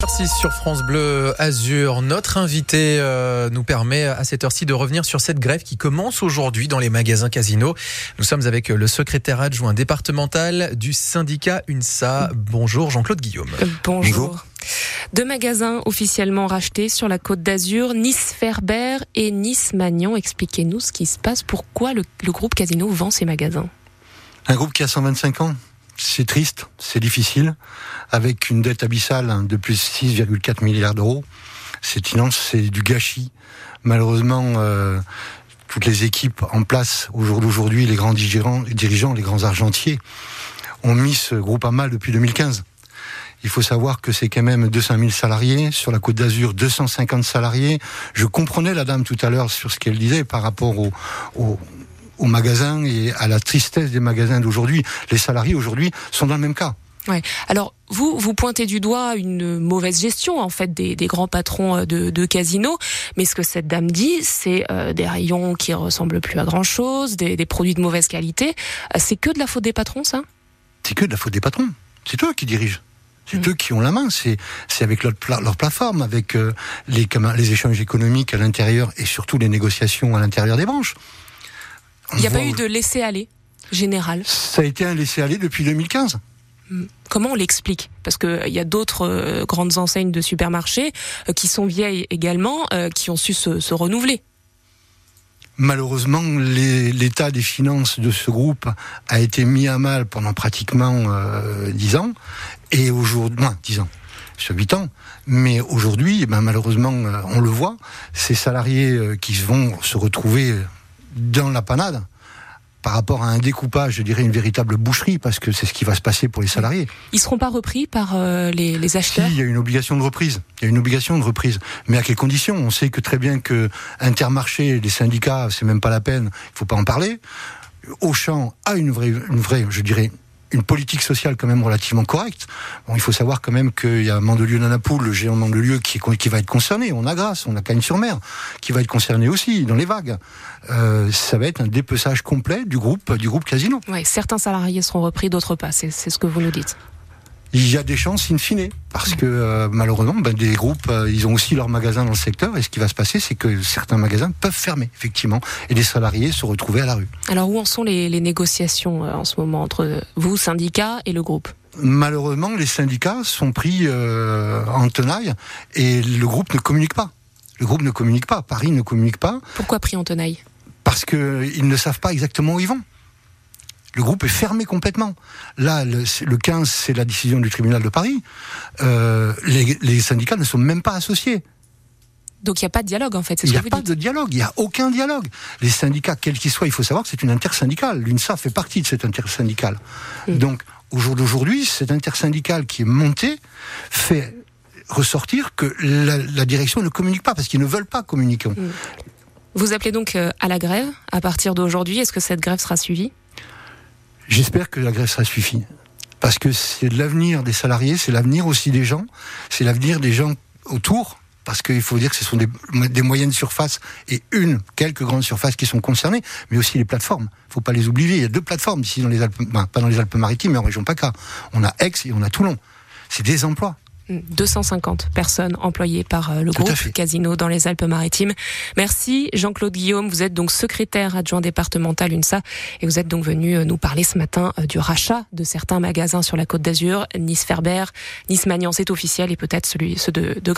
Merci sur France Bleu Azur. Notre invité euh, nous permet à cette heure-ci de revenir sur cette grève qui commence aujourd'hui dans les magasins casinos. Nous sommes avec le secrétaire adjoint départemental du syndicat UNSA. Bonjour Jean-Claude Guillaume. Euh, bonjour. Deux magasins officiellement rachetés sur la côte d'Azur, Nice Ferber et Nice Magnan. Expliquez-nous ce qui se passe. Pourquoi le, le groupe Casino vend ces magasins? Un groupe qui a 125 ans? C'est triste, c'est difficile, avec une dette abyssale de plus de 6,4 milliards d'euros. C'est immense, c'est du gâchis. Malheureusement, euh, toutes les équipes en place au jour d'aujourd'hui, les grands dirigeants, les grands argentiers, ont mis ce groupe à mal depuis 2015. Il faut savoir que c'est quand même 200 000 salariés sur la Côte d'Azur, 250 salariés. Je comprenais la dame tout à l'heure sur ce qu'elle disait par rapport au, au, aux magasins et à la tristesse des magasins d'aujourd'hui. Les salariés aujourd'hui sont dans le même cas. Ouais. Alors vous vous pointez du doigt une mauvaise gestion en fait des, des grands patrons euh, de, de casinos, mais ce que cette dame dit, c'est euh, des rayons qui ressemblent plus à grand chose, des, des produits de mauvaise qualité. Euh, c'est que de la faute des patrons, ça? C'est que de la faute des patrons. C'est eux qui dirigent. C'est mmh. eux qui ont la main. C'est avec leur, leur plateforme, avec euh, les les échanges économiques à l'intérieur et surtout les négociations à l'intérieur des branches. Il n'y a pas eu de laisser-aller général Ça a été un laisser-aller depuis 2015. Hmm. Comment on l'explique? Parce qu'il euh, y a d'autres euh, grandes enseignes de supermarchés euh, qui sont vieilles également, qui ont su se, se renouveler. Malheureusement, l'état des finances de ce groupe a été mis à mal pendant pratiquement dix ans, et aujourd'hui, moins dix ans, sur huit ans. Mais aujourd'hui, eh ben, malheureusement, on le voit, ces salariés qui vont se retrouver dans la panade par rapport à un découpage, je dirais une véritable boucherie, parce que c'est ce qui va se passer pour les salariés. Ils seront pas repris par euh, les, les, acheteurs si, Il y a une obligation de reprise. Il y a une obligation de reprise. Mais à quelles conditions? On sait que très bien que Intermarché, les syndicats, c'est même pas la peine, il faut pas en parler. Auchan a une vraie, une vraie, je dirais, une politique sociale quand même relativement correcte. Bon, il faut savoir quand même qu'il y a Mandelieu Nanapoul, le géant Mandelieu, qui, qui va être concerné. On a Grasse, on a Cagnes-sur-Mer, qui va être concerné aussi dans les vagues. Euh, ça va être un dépeçage complet du groupe, du groupe Casino. Ouais, certains salariés seront repris, d'autres pas. C'est ce que vous nous dites il y a des chances in fine, parce que euh, malheureusement, ben, des groupes, euh, ils ont aussi leurs magasins dans le secteur, et ce qui va se passer, c'est que certains magasins peuvent fermer, effectivement, et les salariés se retrouver à la rue. Alors où en sont les, les négociations euh, en ce moment entre vous, syndicats, et le groupe? Malheureusement, les syndicats sont pris en tenaille, et le groupe ne communique pas. Le groupe ne communique pas, Paris ne communique pas. Pourquoi pris en tenaille? Parce qu'ils ne savent pas exactement où ils vont. Le groupe est fermé complètement. Là, le, le 15, c'est la décision du tribunal de Paris. Euh, les, les, syndicats ne sont même pas associés. Donc il n'y a pas de dialogue en fait. Il n'y a pas de dialogue, il n'y a aucun dialogue. Les syndicats, quels qu'ils soient, il faut savoir que c'est une intersyndicale. L'UNSA fait partie de cette intersyndicale. Mmh. Donc au jour d'aujourd'hui, cette intersyndicale qui est montée fait ressortir que la, la direction ne communique pas parce qu'ils ne veulent pas communiquer. Mmh. Vous appelez donc euh, à la grève à partir d'aujourd'hui. Est-ce que cette grève sera suivie? J'espère que la grève sera suffit. Parce que c'est l'avenir des salariés, c'est l'avenir aussi des gens, c'est l'avenir des gens autour. Parce qu'il faut dire que ce sont des, moyennes surfaces et une, quelques grandes surfaces qui sont concernées, mais aussi les plateformes. Il faut pas les oublier. Il y a deux plateformes ici dans les Alpes, pas dans les Alpes-Maritimes, mais en région PACA. On a Aix et on a Toulon. C'est des emplois. 250 personnes employées par euh, le Tout groupe Casino dans les Alpes-Maritimes. Merci Jean-Claude Guillaume, vous êtes donc secrétaire adjoint départemental UNSA et vous êtes donc venu euh, nous parler ce matin euh, du rachat de certains magasins sur la Côte d'Azur, Nice Ferber, Nice Magnan, c'est officiel et peut-être celui ceux de, de